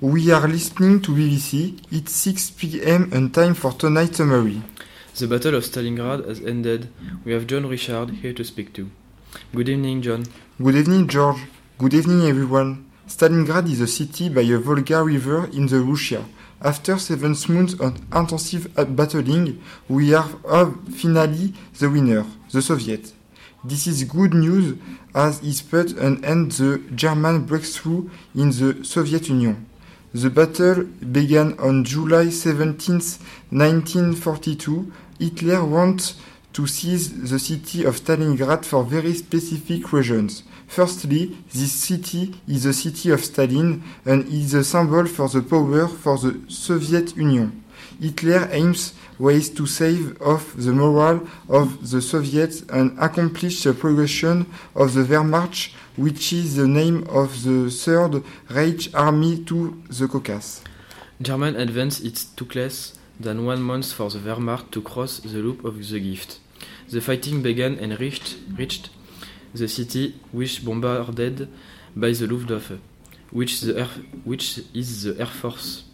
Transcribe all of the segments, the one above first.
We are listening to BBC. It's 6 p.m. and time for tonight's summary. The Battle of Stalingrad has ended. We have John Richard here to speak to. Good evening, John. Good evening, George. Good evening, everyone. Stalingrad is a city by a Volga river in the Russia. After seven months of intensive battling, we are have finally the winner, the Soviet. This is good news as it put an end to the German breakthrough in the Soviet Union. The battle began on July 17, 1942. Hitler wanted to seize the city of Stalingrad for very specific reasons. Firstly, this city is the city of Stalin and is a symbol for the power for the Soviet Union. Hitler aims ways to save off the morale of the Soviets and accomplish the progression of the Wehrmacht, which is the name of the Third Reich Army to the Caucasus. German advance it took less than one month for the Wehrmacht to cross the loop of the Gift. The fighting began and reached, reached the city, which bombarded by the Luftwaffe, which, the air, which is the air force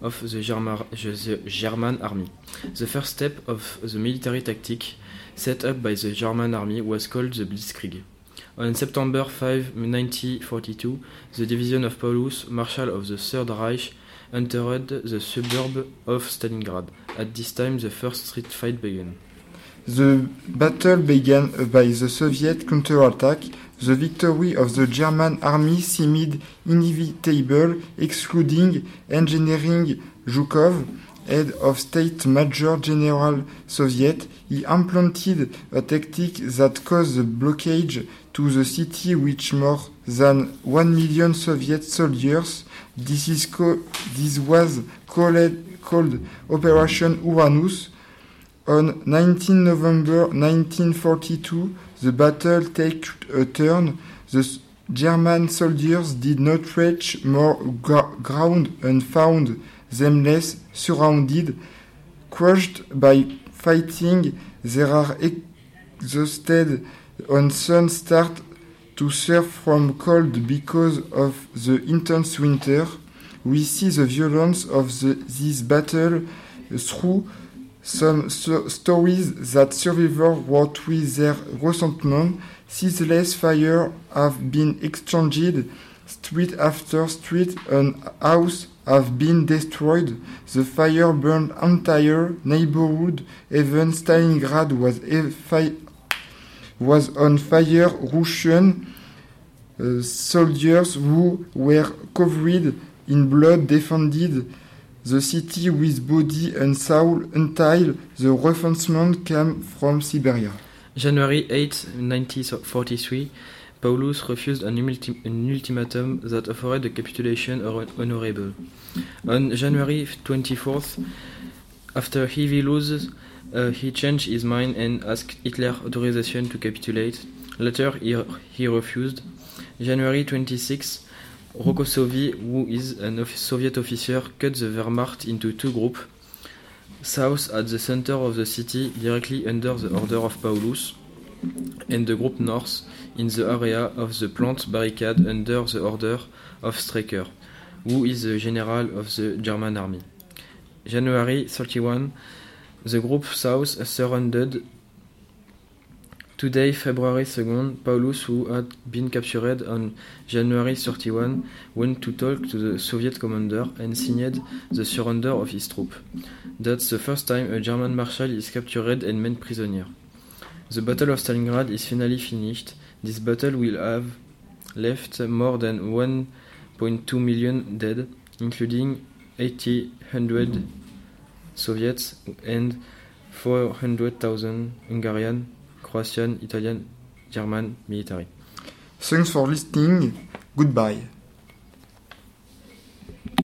of the German, army. The first step of the military tactic set up by the German army was called the Blitzkrieg. On September 5, 1942, the division of Paulus, Marshal of the Third Reich, entered the suburb of Stalingrad. At this time, the first street fight began. The battle began by the Soviet counterattack. The victory of the German army seemed inevitable, excluding engineering Zhukov, head of State Major General Soviet. He implemented a tactic that caused the blockage to the city, which more than one million Soviet soldiers. This, is this was called, called Operation Uranus. On 19 November 1942, the battle took a turn. The German soldiers did not reach more ground and found themselves surrounded, crushed by fighting. They are exhausted and sun start to suffer from cold because of the intense winter. We see the violence of the, this battle through some so stories that survivors wrote with their resentment. Ceaseless fire have been exchanged, street after street, and house have been destroyed. The fire burned entire neighborhood. Even Stalingrad was was on fire. Russian uh, soldiers who were covered in blood defended the city with body and soul until the reinforcement came from Siberia. January 8, 1943, Paulus refused an, an ultimatum that offered a capitulation or honorable. On January 24th, after heavy losses, uh, he changed his mind and asked Hitler authorization to capitulate. Later, he, he refused. January 26, Rokossovy, who is a Soviet officer, cut the Wehrmacht into two groups. South at the center of the city, directly under the order of Paulus, and the group north in the area of the plant barricade under the order of Strecker, who is the general of the German army. January 31, the group south surrounded Today, February 2nd, Paulus, who had been captured on January 31, went to talk to the Soviet commander and signed the surrender of his troops. That's the first time a German marshal is captured and made prisoner. The Battle of Stalingrad is finally finished. This battle will have left more than 1.2 million dead, including 800 Soviets and 400,000 Hungarian Croatian, Italian, German military. Thanks for listening. Goodbye.